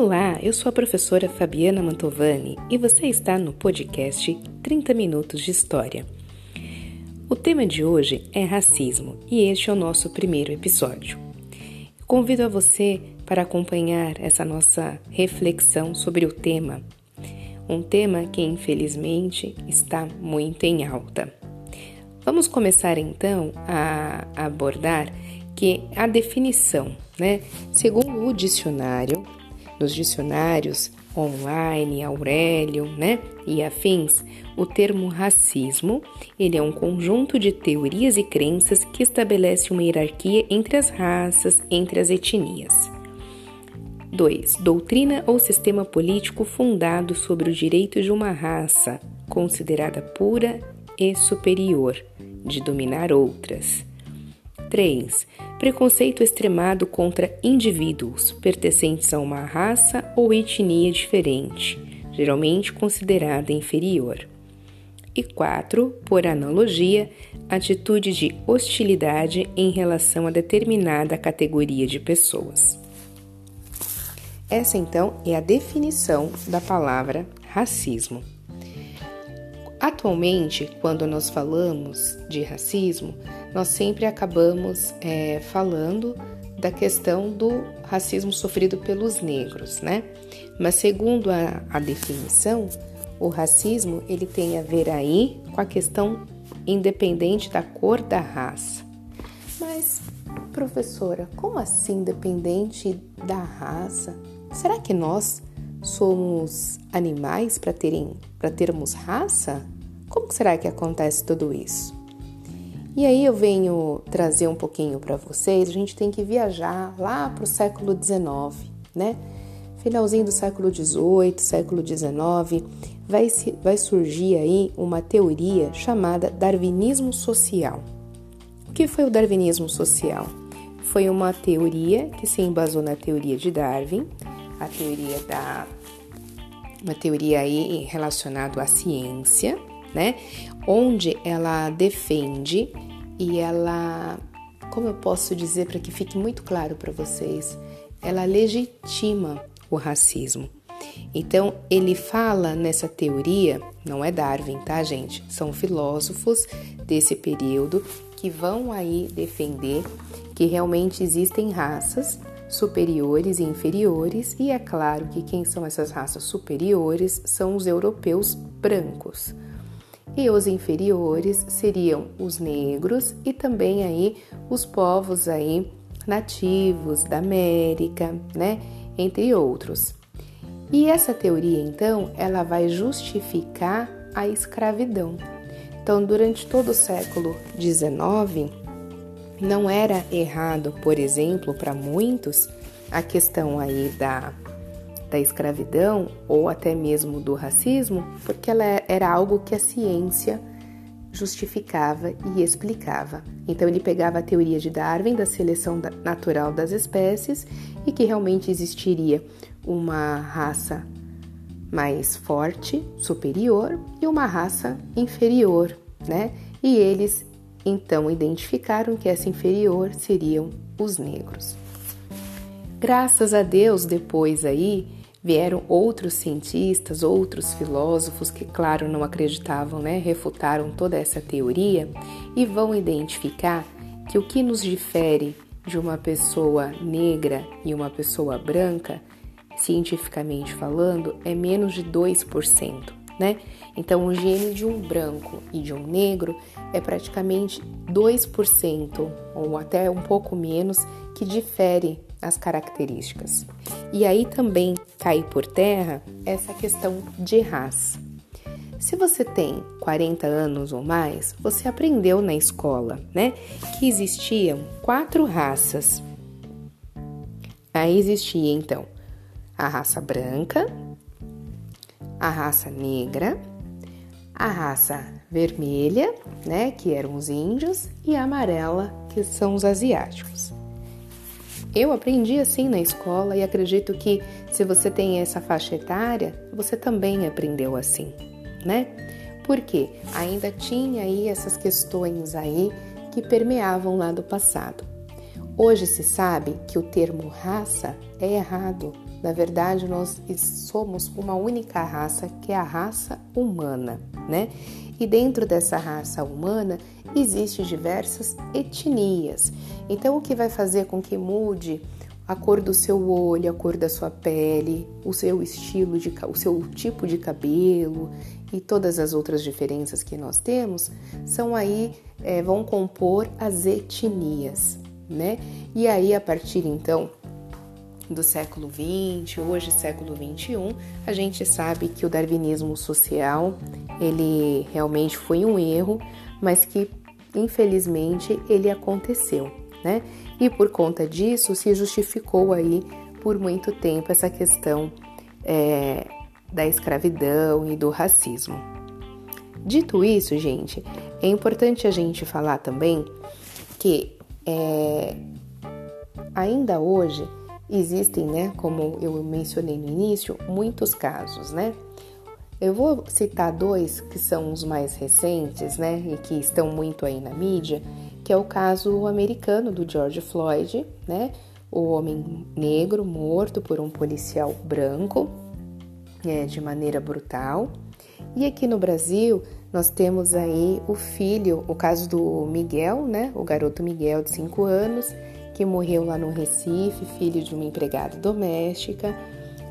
Olá, eu sou a professora Fabiana Mantovani e você está no podcast 30 Minutos de História. O tema de hoje é racismo e este é o nosso primeiro episódio. Convido a você para acompanhar essa nossa reflexão sobre o tema, um tema que infelizmente está muito em alta. Vamos começar então a abordar que a definição, né? Segundo o dicionário, nos dicionários online, Aurélio, né, e afins, o termo racismo, ele é um conjunto de teorias e crenças que estabelece uma hierarquia entre as raças, entre as etnias. 2. Doutrina ou sistema político fundado sobre o direito de uma raça, considerada pura e superior, de dominar outras. 3. Preconceito extremado contra indivíduos pertencentes a uma raça ou etnia diferente, geralmente considerada inferior. E 4. Por analogia, atitude de hostilidade em relação a determinada categoria de pessoas. Essa então é a definição da palavra racismo. Atualmente, quando nós falamos de racismo, nós sempre acabamos é, falando da questão do racismo sofrido pelos negros, né? Mas segundo a, a definição, o racismo ele tem a ver aí com a questão independente da cor da raça. Mas, professora, como assim independente da raça? Será que nós somos animais para terem para termos raça? Como será que acontece tudo isso? E aí eu venho trazer um pouquinho para vocês. A gente tem que viajar lá para o século XIX, né? Finalzinho do século XVIII, século XIX, vai, vai surgir aí uma teoria chamada darwinismo social. O que foi o darwinismo social? Foi uma teoria que se embasou na teoria de Darwin, a teoria da uma teoria aí relacionada à ciência, né? Onde ela defende e ela, como eu posso dizer para que fique muito claro para vocês, ela legitima o racismo. Então, ele fala nessa teoria, não é Darwin, tá, gente? São filósofos desse período que vão aí defender que realmente existem raças superiores e inferiores, e é claro que quem são essas raças superiores são os europeus brancos. E os inferiores seriam os negros e também aí os povos aí nativos da América, né, entre outros. E essa teoria então, ela vai justificar a escravidão. Então, durante todo o século XIX, não era errado, por exemplo, para muitos, a questão aí da, da escravidão ou até mesmo do racismo, porque ela era algo que a ciência justificava e explicava. Então ele pegava a teoria de Darwin da seleção natural das espécies e que realmente existiria uma raça mais forte, superior e uma raça inferior, né? E eles então identificaram que essa inferior seriam os negros. Graças a Deus, depois aí vieram outros cientistas, outros filósofos que, claro, não acreditavam, né? Refutaram toda essa teoria e vão identificar que o que nos difere de uma pessoa negra e uma pessoa branca, cientificamente falando, é menos de 2% né? Então, o gene de um branco e de um negro é praticamente 2% ou até um pouco menos que difere as características. E aí também cai por terra essa questão de raça. Se você tem 40 anos ou mais, você aprendeu na escola, né, que existiam quatro raças. Aí existia então a raça branca, a raça negra, a raça vermelha, né, que eram os índios, e a amarela, que são os asiáticos. Eu aprendi assim na escola e acredito que se você tem essa faixa etária, você também aprendeu assim, né? Porque ainda tinha aí essas questões aí que permeavam lá do passado. Hoje se sabe que o termo raça é errado, na verdade, nós somos uma única raça, que é a raça humana, né? E dentro dessa raça humana existem diversas etnias. Então, o que vai fazer com que mude a cor do seu olho, a cor da sua pele, o seu estilo de, o seu tipo de cabelo e todas as outras diferenças que nós temos são aí é, vão compor as etnias, né? E aí a partir então do século XX, hoje século XXI, a gente sabe que o darwinismo social ele realmente foi um erro, mas que infelizmente ele aconteceu, né? E por conta disso se justificou aí por muito tempo essa questão é, da escravidão e do racismo. Dito isso, gente, é importante a gente falar também que é, ainda hoje existem, né, como eu mencionei no início, muitos casos, né? Eu vou citar dois que são os mais recentes, né, e que estão muito aí na mídia, que é o caso americano do George Floyd, né, o homem negro morto por um policial branco, é, de maneira brutal. E aqui no Brasil nós temos aí o filho, o caso do Miguel, né, o garoto Miguel de 5 anos, que morreu lá no Recife, filho de uma empregada doméstica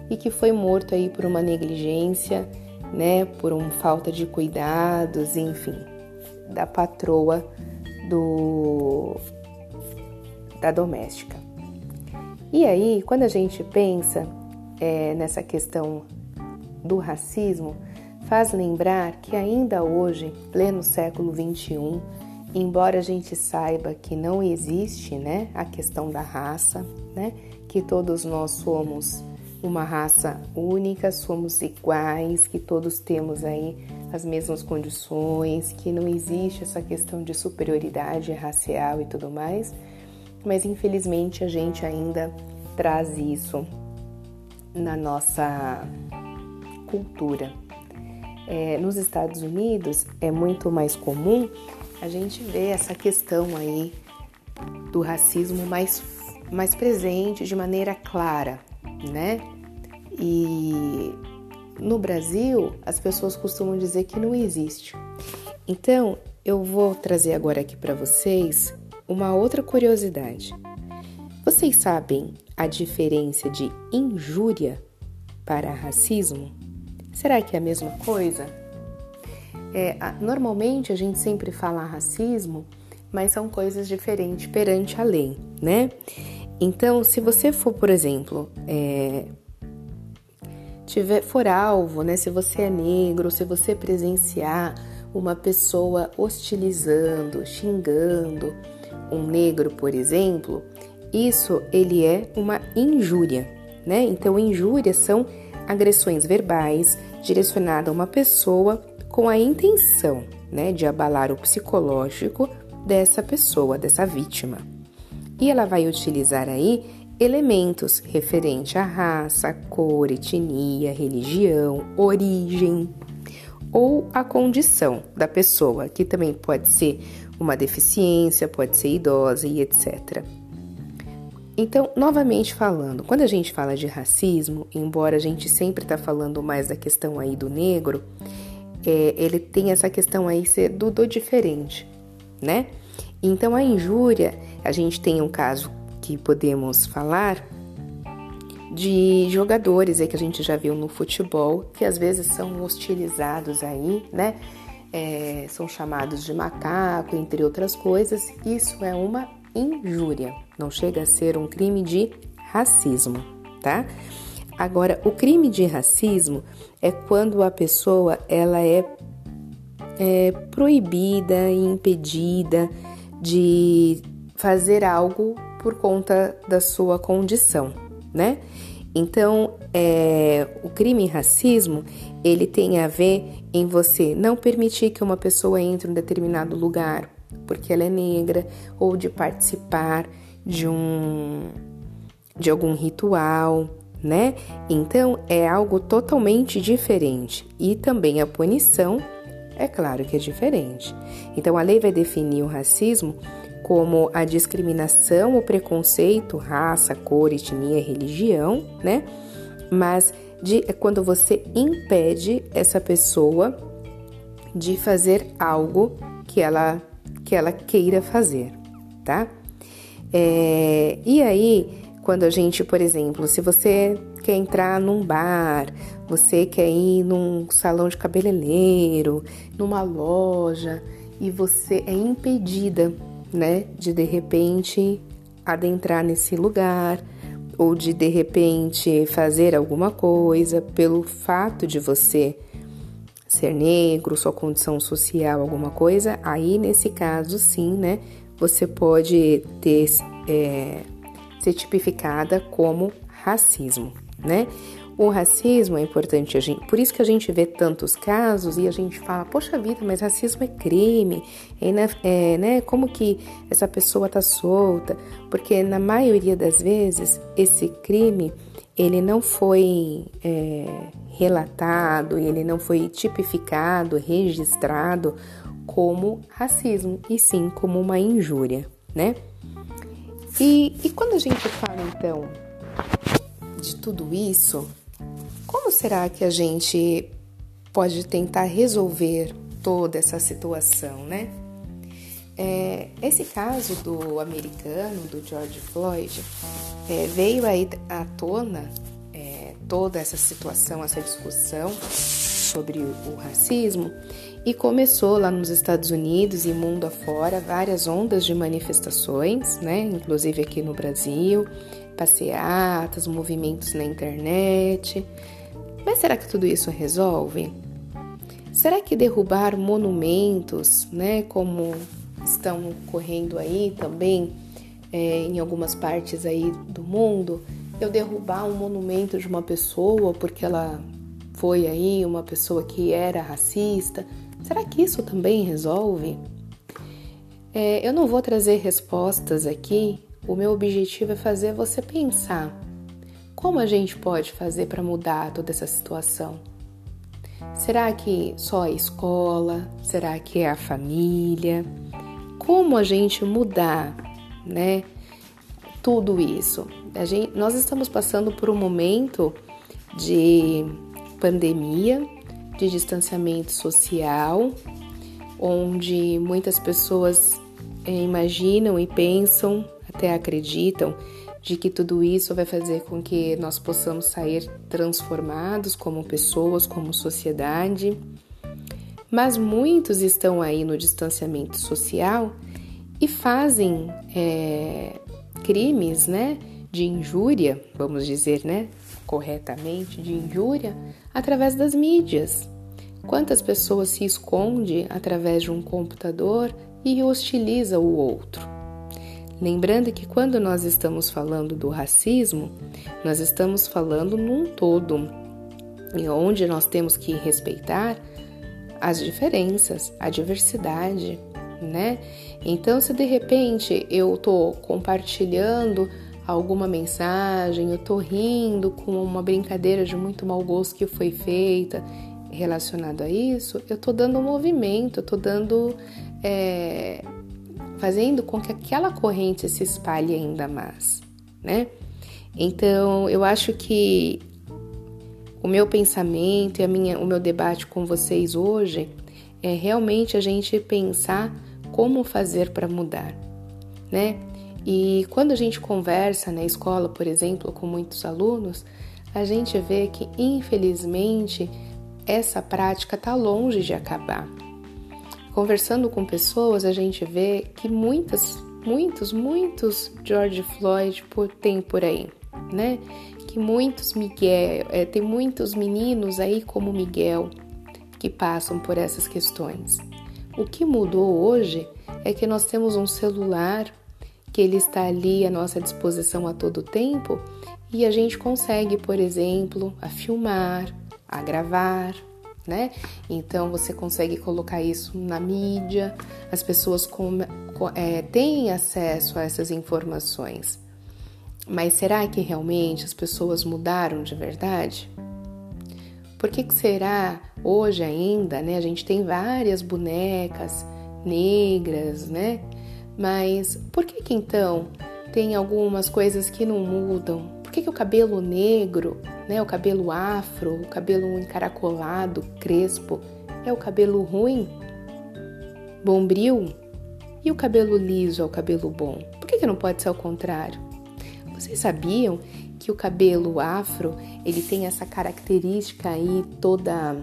e que foi morto aí por uma negligência, né, por uma falta de cuidados, enfim, da patroa do da doméstica. E aí, quando a gente pensa é, nessa questão do racismo, faz lembrar que ainda hoje, pleno século 21, embora a gente saiba que não existe, né, a questão da raça, né, que todos nós somos uma raça única, somos iguais, que todos temos aí as mesmas condições, que não existe essa questão de superioridade racial e tudo mais, mas infelizmente a gente ainda traz isso na nossa cultura. É, nos Estados Unidos é muito mais comum a gente vê essa questão aí do racismo mais, mais presente de maneira clara, né? E no Brasil, as pessoas costumam dizer que não existe. Então, eu vou trazer agora aqui para vocês uma outra curiosidade. Vocês sabem a diferença de injúria para racismo? Será que é a mesma coisa? É, normalmente a gente sempre fala racismo, mas são coisas diferentes perante a lei, né? Então, se você for, por exemplo, é, tiver for alvo, né? Se você é negro, se você presenciar uma pessoa hostilizando, xingando um negro, por exemplo, isso ele é uma injúria, né? Então, injúrias são agressões verbais direcionadas a uma pessoa com a intenção né, de abalar o psicológico dessa pessoa, dessa vítima. E ela vai utilizar aí elementos referente à raça, cor, etnia, religião, origem ou a condição da pessoa, que também pode ser uma deficiência, pode ser idosa e etc. Então, novamente falando, quando a gente fala de racismo, embora a gente sempre está falando mais da questão aí do negro, é, ele tem essa questão aí do, do diferente, né? Então a injúria, a gente tem um caso que podemos falar de jogadores aí que a gente já viu no futebol, que às vezes são hostilizados aí, né? É, são chamados de macaco, entre outras coisas. Isso é uma injúria, não chega a ser um crime de racismo, tá? Agora, o crime de racismo é quando a pessoa ela é, é proibida e impedida de fazer algo por conta da sua condição, né? Então, é, o crime racismo ele tem a ver em você não permitir que uma pessoa entre em um determinado lugar porque ela é negra ou de participar de um de algum ritual, né? Então é algo totalmente diferente e também a punição é claro que é diferente. Então a lei vai definir o racismo como a discriminação, o preconceito, raça, cor, etnia, religião, né? mas de, é quando você impede essa pessoa de fazer algo que ela, que ela queira fazer, tá? É, e aí, quando a gente, por exemplo, se você quer entrar num bar, você quer ir num salão de cabeleireiro, numa loja, e você é impedida, né, de de repente adentrar nesse lugar ou de de repente fazer alguma coisa pelo fato de você ser negro, sua condição social, alguma coisa, aí nesse caso sim, né, você pode ter é, ser tipificada como racismo, né? O racismo é importante, a gente, por isso que a gente vê tantos casos e a gente fala, poxa vida, mas racismo é crime, é, é, né? Como que essa pessoa tá solta? Porque na maioria das vezes esse crime ele não foi é, relatado, ele não foi tipificado, registrado como racismo e sim como uma injúria, né? E, e quando a gente fala então de tudo isso, como será que a gente pode tentar resolver toda essa situação, né? É, esse caso do americano, do George Floyd, é, veio aí à tona é, toda essa situação, essa discussão sobre o racismo e começou lá nos Estados Unidos e mundo afora várias ondas de manifestações, né? Inclusive aqui no Brasil, passeatas, movimentos na internet. Mas será que tudo isso resolve? Será que derrubar monumentos, né, como estão ocorrendo aí também é, em algumas partes aí do mundo, eu derrubar um monumento de uma pessoa porque ela foi aí uma pessoa que era racista, será que isso também resolve? É, eu não vou trazer respostas aqui. O meu objetivo é fazer você pensar como a gente pode fazer para mudar toda essa situação? Será que só a escola? Será que é a família? Como a gente mudar, né? Tudo isso. Gente, nós estamos passando por um momento de pandemia, de distanciamento social, onde muitas pessoas eh, imaginam e pensam, até acreditam de que tudo isso vai fazer com que nós possamos sair transformados como pessoas, como sociedade. Mas muitos estão aí no distanciamento social e fazem é, crimes, né, de injúria, vamos dizer, né, corretamente, de injúria, através das mídias. Quantas pessoas se esconde através de um computador e hostiliza o outro? Lembrando que quando nós estamos falando do racismo, nós estamos falando num todo, e onde nós temos que respeitar as diferenças, a diversidade, né? Então, se de repente eu estou compartilhando alguma mensagem, eu estou rindo com uma brincadeira de muito mau gosto que foi feita relacionado a isso, eu estou dando um movimento, eu estou dando é, fazendo com que aquela corrente se espalhe ainda mais, né? Então, eu acho que o meu pensamento e a minha, o meu debate com vocês hoje é realmente a gente pensar como fazer para mudar, né? E quando a gente conversa na escola, por exemplo, com muitos alunos, a gente vê que infelizmente essa prática está longe de acabar. Conversando com pessoas, a gente vê que muitas, muitos, muitos George Floyd tem por aí, né? Que muitos Miguel, é, tem muitos meninos aí como Miguel que passam por essas questões. O que mudou hoje é que nós temos um celular que ele está ali à nossa disposição a todo tempo e a gente consegue, por exemplo, a filmar, a gravar, né? Então você consegue colocar isso na mídia, as pessoas com, é, têm acesso a essas informações. Mas será que realmente as pessoas mudaram de verdade? Por que, que será hoje ainda, né? A gente tem várias bonecas negras, né? Mas por que que então tem algumas coisas que não mudam? Por que, que o cabelo negro né? O cabelo afro, o cabelo encaracolado, crespo, é o cabelo ruim? Bombril? E o cabelo liso é o cabelo bom? Por que, que não pode ser ao contrário? Vocês sabiam que o cabelo afro ele tem essa característica aí toda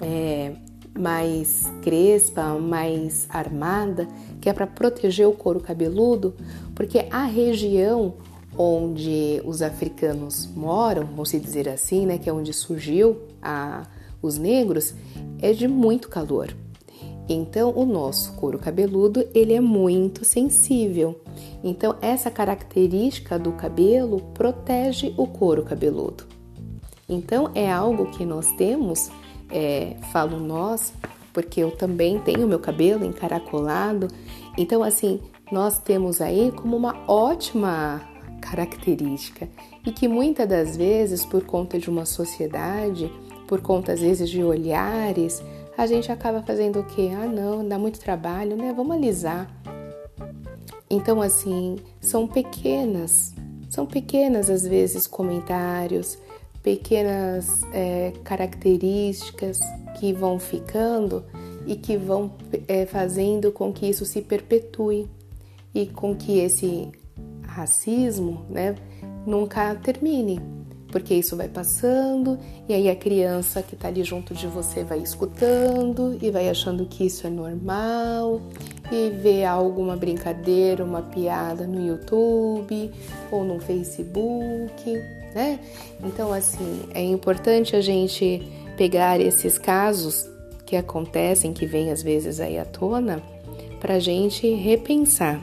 é, mais crespa, mais armada, que é para proteger o couro cabeludo, porque a região onde os africanos moram, vamos dizer assim, né, que é onde surgiu a, os negros, é de muito calor. Então, o nosso couro cabeludo ele é muito sensível. Então, essa característica do cabelo protege o couro cabeludo. Então, é algo que nós temos, é, falo nós, porque eu também tenho meu cabelo encaracolado. Então, assim, nós temos aí como uma ótima característica e que muitas das vezes, por conta de uma sociedade, por conta às vezes de olhares, a gente acaba fazendo o quê? Ah, não, dá muito trabalho, né? Vamos alisar. Então, assim, são pequenas, são pequenas às vezes comentários, pequenas é, características que vão ficando e que vão é, fazendo com que isso se perpetue e com que esse racismo né, nunca termine, porque isso vai passando e aí a criança que está ali junto de você vai escutando e vai achando que isso é normal e vê alguma brincadeira, uma piada no YouTube ou no Facebook, né? Então, assim, é importante a gente pegar esses casos que acontecem, que vêm às vezes aí à tona, para a gente repensar.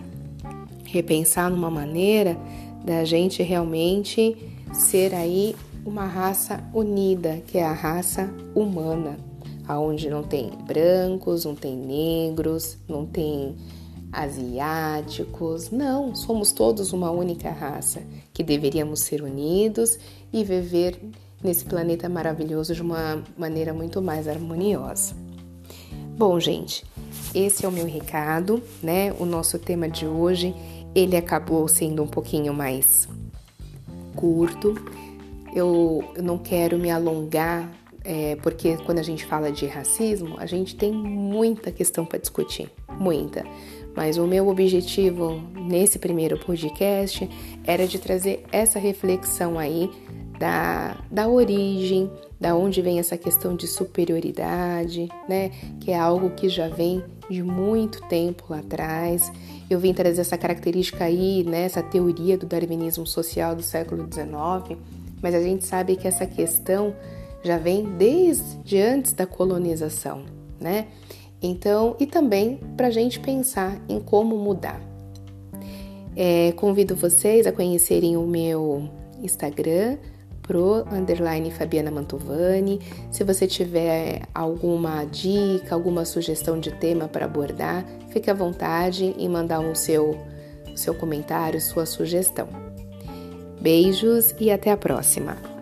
Repensar numa maneira da gente realmente ser aí uma raça unida, que é a raça humana, aonde não tem brancos, não tem negros, não tem asiáticos, não, somos todos uma única raça que deveríamos ser unidos e viver nesse planeta maravilhoso de uma maneira muito mais harmoniosa. Bom, gente, esse é o meu recado, né? O nosso tema de hoje ele acabou sendo um pouquinho mais curto. Eu, não quero me alongar, é, porque quando a gente fala de racismo, a gente tem muita questão para discutir, muita. Mas o meu objetivo nesse primeiro podcast era de trazer essa reflexão aí da, da origem, da onde vem essa questão de superioridade, né? Que é algo que já vem de muito tempo lá atrás. Eu vim trazer essa característica aí, né? Essa teoria do darwinismo social do século XIX, mas a gente sabe que essa questão já vem desde antes da colonização, né? Então, e também para a gente pensar em como mudar. É, convido vocês a conhecerem o meu Instagram, pro underline Fabiana Mantovani. Se você tiver alguma dica, alguma sugestão de tema para abordar, fique à vontade em mandar um seu, seu comentário, sua sugestão. Beijos e até a próxima!